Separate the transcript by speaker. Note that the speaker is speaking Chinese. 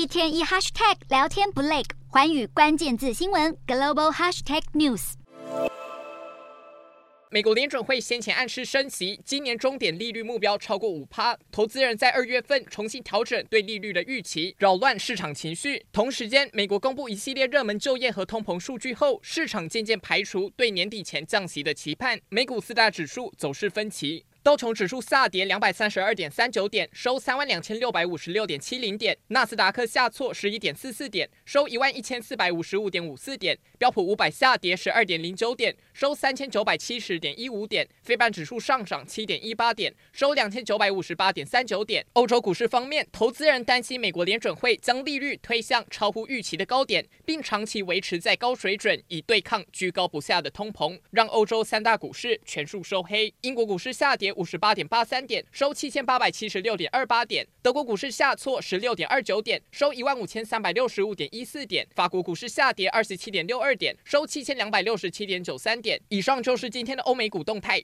Speaker 1: 一天一 hashtag 聊天不累，寰宇关键字新闻 global hashtag news。
Speaker 2: 美国联准会先前暗示升息，今年终点利率目标超过五趴，投资人在二月份重新调整对利率的预期，扰乱市场情绪。同时间，美国公布一系列热门就业和通膨数据后，市场渐渐排除对年底前降息的期盼。美股四大指数走势分歧。道琼指数下跌两百三十二点三九点，收三万两千六百五十六点七零点；纳斯达克下挫十一点四四点，收一万一千四百五十五点五四点；标普五百下跌十二点零九点，收三千九百七十点一五点；费半指数上涨七点一八点，收两千九百五十八点三九点。欧洲股市方面，投资人担心美国联准会将利率推向超乎预期的高点，并长期维持在高水准，以对抗居高不下的通膨，让欧洲三大股市全数收黑。英国股市下跌五十八点八三点，收七千八百七十六点二八点。德国股市下挫十六点二九点，收一万五千三百六十五点一四点。法国股市下跌二十七点六二点，收七千两百六十七点九三点。以上就是今天的欧美股动态。